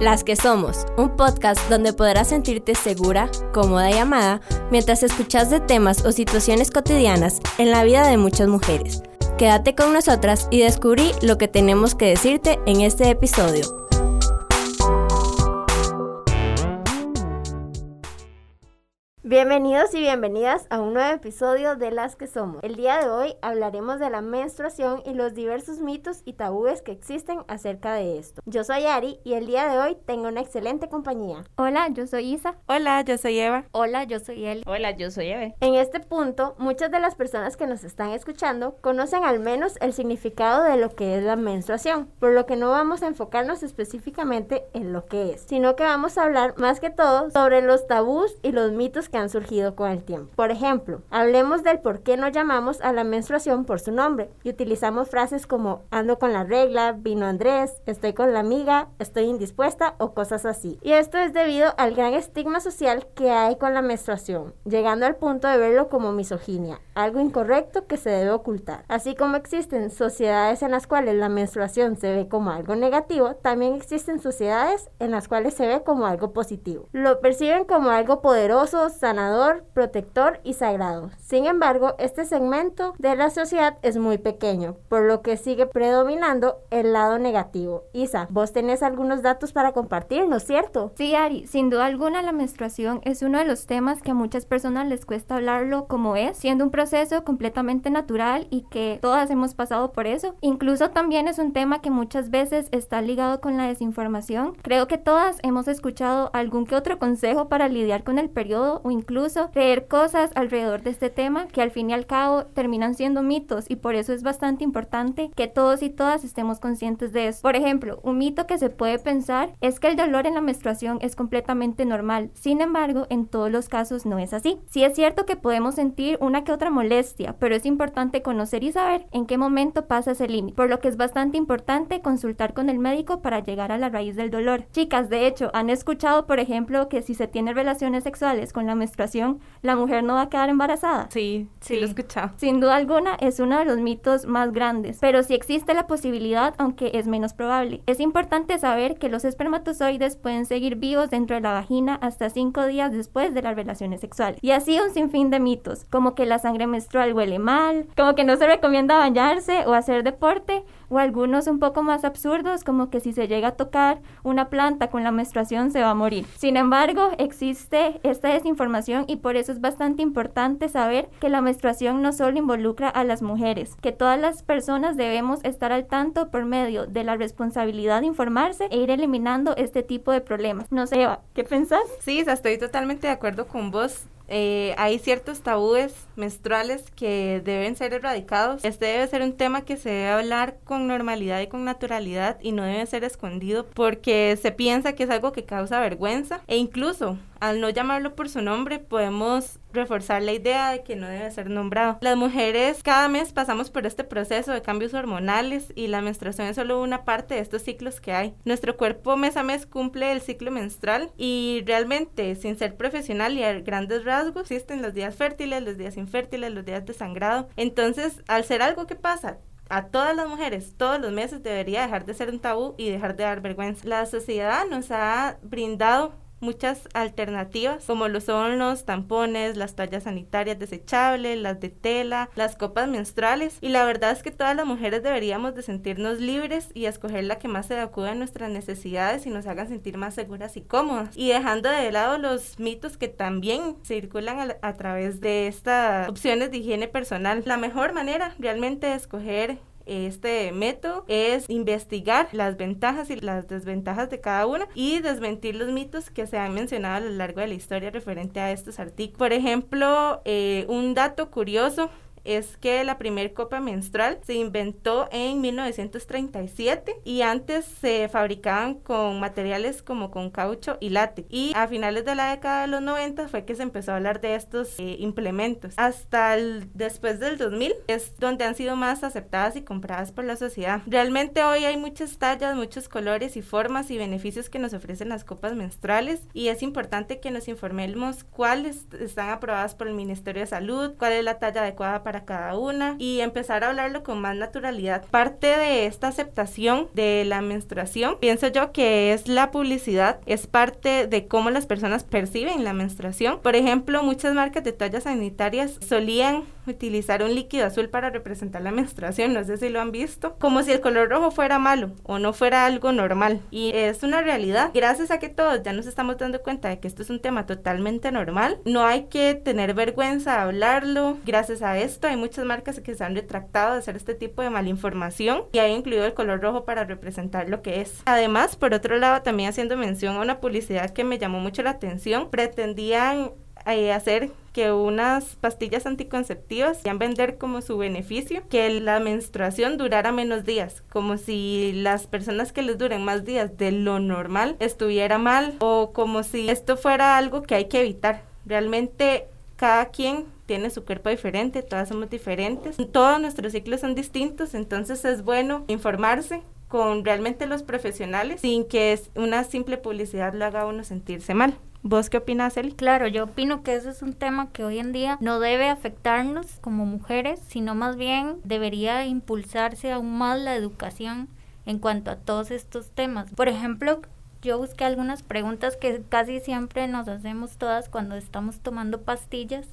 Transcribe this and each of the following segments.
Las que somos, un podcast donde podrás sentirte segura, cómoda y amada mientras escuchas de temas o situaciones cotidianas en la vida de muchas mujeres. Quédate con nosotras y descubrí lo que tenemos que decirte en este episodio. Bienvenidos y bienvenidas a un nuevo episodio de Las que Somos. El día de hoy hablaremos de la menstruación y los diversos mitos y tabúes que existen acerca de esto. Yo soy Ari y el día de hoy tengo una excelente compañía. Hola, yo soy Isa. Hola, yo soy Eva. Hola, yo soy Eli. Hola, yo soy Eve. En este punto, muchas de las personas que nos están escuchando conocen al menos el significado de lo que es la menstruación, por lo que no vamos a enfocarnos específicamente en lo que es, sino que vamos a hablar más que todo sobre los tabús y los mitos que han surgido con el tiempo. Por ejemplo, hablemos del por qué no llamamos a la menstruación por su nombre y utilizamos frases como ando con la regla, vino Andrés, estoy con la amiga, estoy indispuesta o cosas así. Y esto es debido al gran estigma social que hay con la menstruación, llegando al punto de verlo como misoginia, algo incorrecto que se debe ocultar. Así como existen sociedades en las cuales la menstruación se ve como algo negativo, también existen sociedades en las cuales se ve como algo positivo. Lo perciben como algo poderoso, sanador, protector y sagrado. Sin embargo, este segmento de la sociedad es muy pequeño, por lo que sigue predominando el lado negativo. Isa, vos tenés algunos datos para compartir, ¿no es cierto? Sí, Ari, sin duda alguna la menstruación es uno de los temas que a muchas personas les cuesta hablarlo como es, siendo un proceso completamente natural y que todas hemos pasado por eso. Incluso también es un tema que muchas veces está ligado con la desinformación. Creo que todas hemos escuchado algún que otro consejo para lidiar con el periodo o incluso creer cosas alrededor de este tema que al fin y al cabo terminan siendo mitos y por eso es bastante importante que todos y todas estemos conscientes de eso. Por ejemplo, un mito que se puede pensar es que el dolor en la menstruación es completamente normal. Sin embargo, en todos los casos no es así. Sí es cierto que podemos sentir una que otra molestia, pero es importante conocer y saber en qué momento pasa ese límite, por lo que es bastante importante consultar con el médico para llegar a la raíz del dolor. Chicas, de hecho, han escuchado, por ejemplo, que si se tiene relaciones sexuales con la menstruación, la mujer no va a quedar embarazada. Sí, sí, lo he escuchado. Sin duda alguna es uno de los mitos más grandes, pero sí existe la posibilidad, aunque es menos probable. Es importante saber que los espermatozoides pueden seguir vivos dentro de la vagina hasta cinco días después de las relaciones sexuales. Y así un sinfín de mitos, como que la sangre menstrual huele mal, como que no se recomienda bañarse o hacer deporte, o algunos un poco más absurdos como que si se llega a tocar una planta con la menstruación se va a morir. Sin embargo, existe esta desinformación y por eso es bastante importante saber que la menstruación no solo involucra a las mujeres, que todas las personas debemos estar al tanto por medio de la responsabilidad de informarse e ir eliminando este tipo de problemas. No sé, Eva, ¿qué pensás? Sí, estoy totalmente de acuerdo con vos. Eh, hay ciertos tabúes menstruales que deben ser erradicados. Este debe ser un tema que se debe hablar con normalidad y con naturalidad y no debe ser escondido porque se piensa que es algo que causa vergüenza e incluso al no llamarlo por su nombre podemos reforzar la idea de que no debe ser nombrado. Las mujeres cada mes pasamos por este proceso de cambios hormonales y la menstruación es solo una parte de estos ciclos que hay. Nuestro cuerpo mes a mes cumple el ciclo menstrual y realmente sin ser profesional y a grandes rasgos existen los días fértiles, los días infértiles, los días de sangrado. Entonces, al ser algo que pasa a todas las mujeres todos los meses debería dejar de ser un tabú y dejar de dar vergüenza. La sociedad nos ha brindado muchas alternativas, como lo son los tampones, las toallas sanitarias desechables, las de tela, las copas menstruales. Y la verdad es que todas las mujeres deberíamos de sentirnos libres y escoger la que más se adecue a nuestras necesidades y nos haga sentir más seguras y cómodas. Y dejando de lado los mitos que también circulan a, a través de estas opciones de higiene personal. La mejor manera realmente de escoger este método es investigar las ventajas y las desventajas de cada una y desmentir los mitos que se han mencionado a lo largo de la historia referente a estos artículos. Por ejemplo, eh, un dato curioso es que la primer copa menstrual se inventó en 1937 y antes se fabricaban con materiales como con caucho y látex. Y a finales de la década de los 90 fue que se empezó a hablar de estos eh, implementos. Hasta el, después del 2000 es donde han sido más aceptadas y compradas por la sociedad. Realmente hoy hay muchas tallas, muchos colores y formas y beneficios que nos ofrecen las copas menstruales y es importante que nos informemos cuáles están aprobadas por el Ministerio de Salud, cuál es la talla adecuada para para cada una y empezar a hablarlo con más naturalidad. Parte de esta aceptación de la menstruación, pienso yo que es la publicidad, es parte de cómo las personas perciben la menstruación. Por ejemplo, muchas marcas de toallas sanitarias solían utilizar un líquido azul para representar la menstruación, no sé si lo han visto, como si el color rojo fuera malo o no fuera algo normal. Y es una realidad. Gracias a que todos ya nos estamos dando cuenta de que esto es un tema totalmente normal, no hay que tener vergüenza de hablarlo. Gracias a esto hay muchas marcas que se han retractado de hacer este tipo de malinformación y hay incluido el color rojo para representar lo que es. Además, por otro lado, también haciendo mención a una publicidad que me llamó mucho la atención, pretendían eh, hacer que unas pastillas anticonceptivas a vender como su beneficio que la menstruación durara menos días, como si las personas que les duren más días de lo normal estuviera mal o como si esto fuera algo que hay que evitar. Realmente cada quien tiene su cuerpo diferente, todas somos diferentes, todos nuestros ciclos son distintos, entonces es bueno informarse con realmente los profesionales sin que una simple publicidad lo haga uno sentirse mal. ¿Vos qué opinas, Eli? Claro, yo opino que ese es un tema que hoy en día no debe afectarnos como mujeres, sino más bien debería impulsarse aún más la educación en cuanto a todos estos temas. Por ejemplo, yo busqué algunas preguntas que casi siempre nos hacemos todas cuando estamos tomando pastillas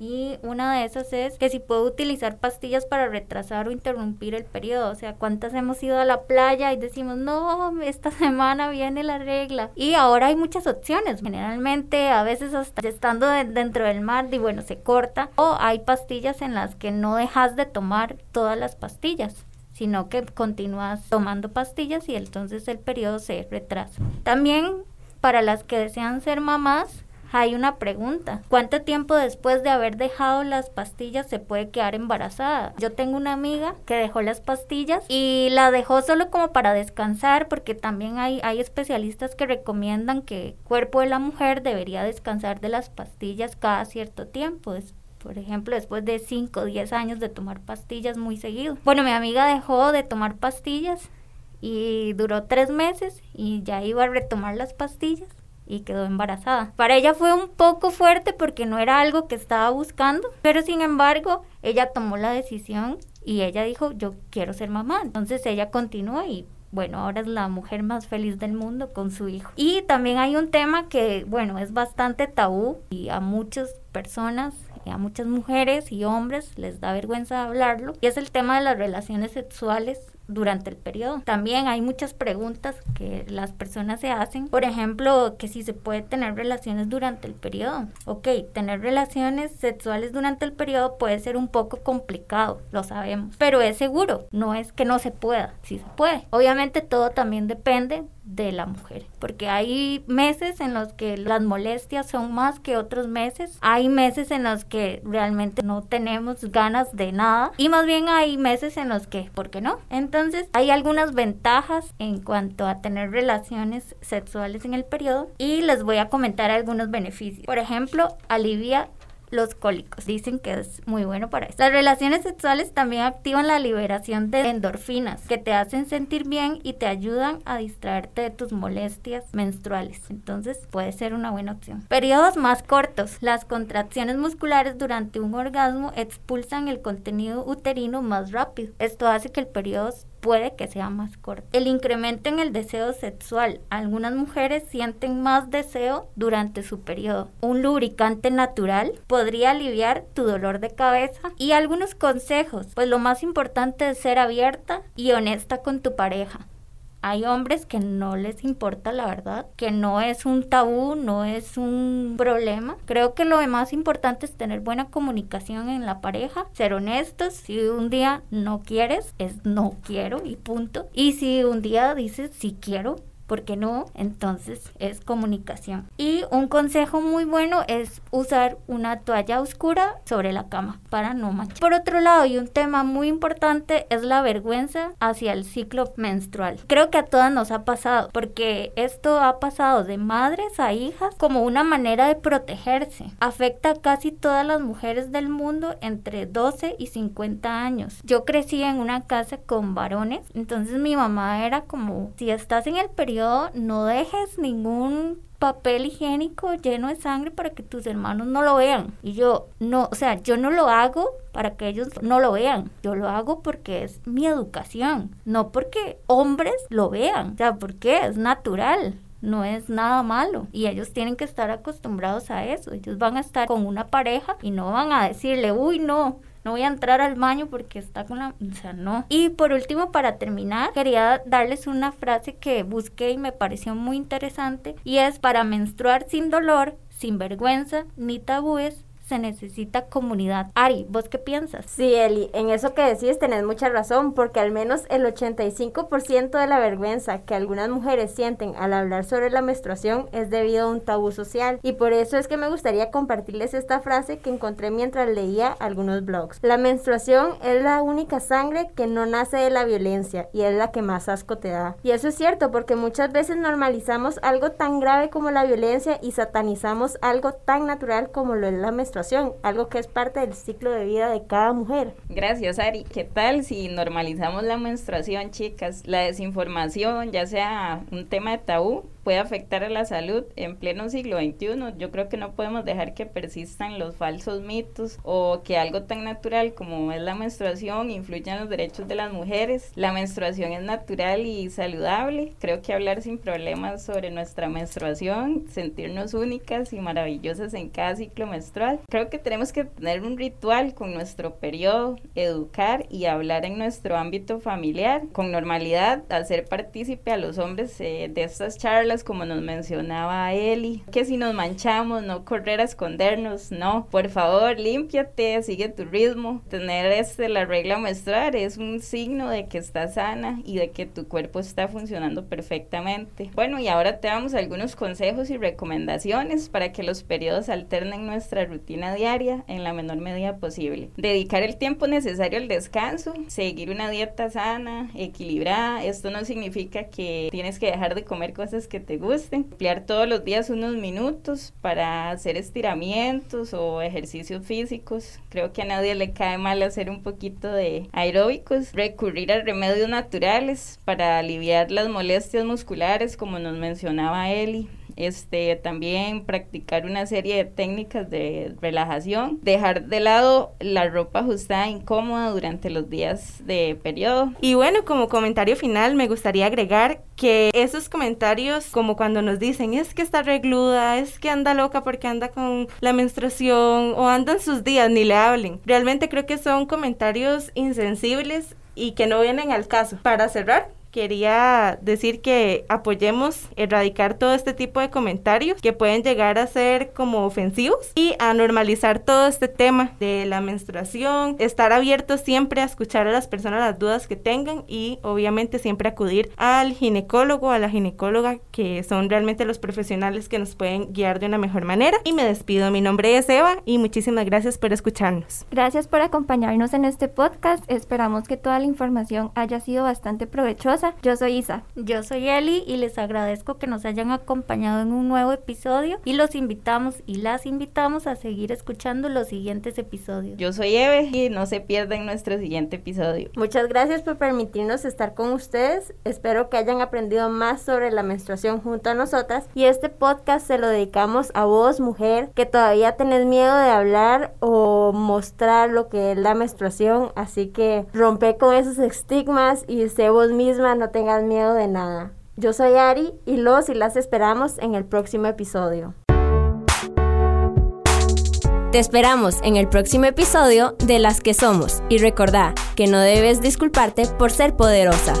y una de esas es que si puedo utilizar pastillas para retrasar o interrumpir el periodo. O sea, ¿cuántas hemos ido a la playa y decimos, no, esta semana viene la regla? Y ahora hay muchas opciones. Generalmente, a veces hasta estando dentro del mar, y bueno, se corta. O hay pastillas en las que no dejas de tomar todas las pastillas sino que continúas tomando pastillas y entonces el periodo se retrasa. También para las que desean ser mamás, hay una pregunta. ¿Cuánto tiempo después de haber dejado las pastillas se puede quedar embarazada? Yo tengo una amiga que dejó las pastillas y la dejó solo como para descansar porque también hay, hay especialistas que recomiendan que el cuerpo de la mujer debería descansar de las pastillas cada cierto tiempo. por ejemplo, después de 5 o 10 años de tomar pastillas muy seguido. Bueno, mi amiga dejó de tomar pastillas y duró tres meses y ya iba a retomar las pastillas y quedó embarazada. Para ella fue un poco fuerte porque no era algo que estaba buscando, pero sin embargo ella tomó la decisión y ella dijo yo quiero ser mamá. Entonces ella continuó y bueno, ahora es la mujer más feliz del mundo con su hijo. Y también hay un tema que, bueno, es bastante tabú y a muchas personas, a muchas mujeres y hombres les da vergüenza hablarlo, y es el tema de las relaciones sexuales durante el periodo. También hay muchas preguntas que las personas se hacen. Por ejemplo, que si se puede tener relaciones durante el periodo. Ok, tener relaciones sexuales durante el periodo puede ser un poco complicado, lo sabemos. Pero es seguro, no es que no se pueda, sí se puede. Obviamente todo también depende de la mujer, porque hay meses en los que las molestias son más que otros meses, hay meses en los que realmente no tenemos ganas de nada y más bien hay meses en los que, ¿por qué no? Entonces hay algunas ventajas en cuanto a tener relaciones sexuales en el periodo y les voy a comentar algunos beneficios. Por ejemplo, alivia los cólicos. Dicen que es muy bueno para eso. Las relaciones sexuales también activan la liberación de endorfinas que te hacen sentir bien y te ayudan a distraerte de tus molestias menstruales. Entonces puede ser una buena opción. Periodos más cortos. Las contracciones musculares durante un orgasmo expulsan el contenido uterino más rápido. Esto hace que el periodo puede que sea más corto. El incremento en el deseo sexual. Algunas mujeres sienten más deseo durante su periodo. Un lubricante natural podría aliviar tu dolor de cabeza. Y algunos consejos, pues lo más importante es ser abierta y honesta con tu pareja. Hay hombres que no les importa la verdad, que no es un tabú, no es un problema. Creo que lo más importante es tener buena comunicación en la pareja, ser honestos. Si un día no quieres, es no quiero y punto. Y si un día dices sí quiero, ¿por qué no? Entonces es comunicación. Y un consejo muy bueno es usar una toalla oscura sobre la cama para no manchar. Por otro lado, y un tema muy importante es la vergüenza hacia el ciclo menstrual. Creo que a todas nos ha pasado, porque esto ha pasado de madres a hijas como una manera de protegerse. Afecta a casi todas las mujeres del mundo entre 12 y 50 años. Yo crecí en una casa con varones, entonces mi mamá era como, si estás en el periodo, periodo, no dejes ningún papel higiénico lleno de sangre para que tus hermanos no lo vean. Y yo, no, o sea, yo no lo hago para que ellos no lo vean. Yo lo hago porque es mi educación, no porque hombres lo vean. O sea, porque es natural no es nada malo y ellos tienen que estar acostumbrados a eso. Ellos van a estar con una pareja y no van a decirle, uy, no, no voy a entrar al baño porque está con la... O sea, no. Y por último, para terminar, quería darles una frase que busqué y me pareció muy interesante y es para menstruar sin dolor, sin vergüenza ni tabúes, se necesita comunidad. Ari, ¿vos qué piensas? Sí, Eli, en eso que decís tenés mucha razón, porque al menos el 85% de la vergüenza que algunas mujeres sienten al hablar sobre la menstruación es debido a un tabú social. Y por eso es que me gustaría compartirles esta frase que encontré mientras leía algunos blogs. La menstruación es la única sangre que no nace de la violencia y es la que más asco te da. Y eso es cierto, porque muchas veces normalizamos algo tan grave como la violencia y satanizamos algo tan natural como lo es la menstruación algo que es parte del ciclo de vida de cada mujer. Gracias, Ari. ¿Qué tal si normalizamos la menstruación, chicas? La desinformación, ya sea un tema de tabú, puede afectar a la salud en pleno siglo XXI. Yo creo que no podemos dejar que persistan los falsos mitos o que algo tan natural como es la menstruación influya en los derechos de las mujeres. La menstruación es natural y saludable. Creo que hablar sin problemas sobre nuestra menstruación, sentirnos únicas y maravillosas en cada ciclo menstrual. Creo que tenemos que tener un ritual con nuestro periodo, educar y hablar en nuestro ámbito familiar con normalidad, hacer partícipe a los hombres eh, de estas charlas como nos mencionaba Eli, que si nos manchamos, no correr a escondernos, no, por favor, límpiate, sigue tu ritmo. Tener este, la regla menstrual es un signo de que estás sana y de que tu cuerpo está funcionando perfectamente. Bueno, y ahora te damos algunos consejos y recomendaciones para que los periodos alternen nuestra rutina diaria en la menor medida posible. Dedicar el tiempo necesario al descanso, seguir una dieta sana, equilibrada. Esto no significa que tienes que dejar de comer cosas que te gusten. Emplear todos los días unos minutos para hacer estiramientos o ejercicios físicos. Creo que a nadie le cae mal hacer un poquito de aeróbicos. Recurrir a remedios naturales para aliviar las molestias musculares, como nos mencionaba Eli este, también practicar una serie de técnicas de relajación, dejar de lado la ropa ajustada incómoda durante los días de periodo. Y bueno, como comentario final, me gustaría agregar que esos comentarios, como cuando nos dicen, es que está regluda, es que anda loca porque anda con la menstruación o andan sus días, ni le hablen. Realmente creo que son comentarios insensibles y que no vienen al caso. Para cerrar, quería decir que apoyemos erradicar todo este tipo de comentarios que pueden llegar a ser como ofensivos y a normalizar todo este tema de la menstruación, estar abiertos siempre a escuchar a las personas las dudas que tengan y obviamente siempre acudir al ginecólogo, a la ginecóloga que son realmente los profesionales que nos pueden guiar de una mejor manera. Y me despido, mi nombre es Eva y muchísimas gracias por escucharnos. Gracias por acompañarnos en este podcast, esperamos que toda la información haya sido bastante provechosa yo soy Isa. Yo soy Eli y les agradezco que nos hayan acompañado en un nuevo episodio y los invitamos y las invitamos a seguir escuchando los siguientes episodios. Yo soy Eve y no se pierdan nuestro siguiente episodio. Muchas gracias por permitirnos estar con ustedes. Espero que hayan aprendido más sobre la menstruación junto a nosotras y este podcast se lo dedicamos a vos, mujer, que todavía tenés miedo de hablar o mostrar lo que es la menstruación, así que rompe con esos estigmas y sé vos misma no tengas miedo de nada. Yo soy Ari y los y las esperamos en el próximo episodio. Te esperamos en el próximo episodio de Las que Somos y recordá que no debes disculparte por ser poderosa.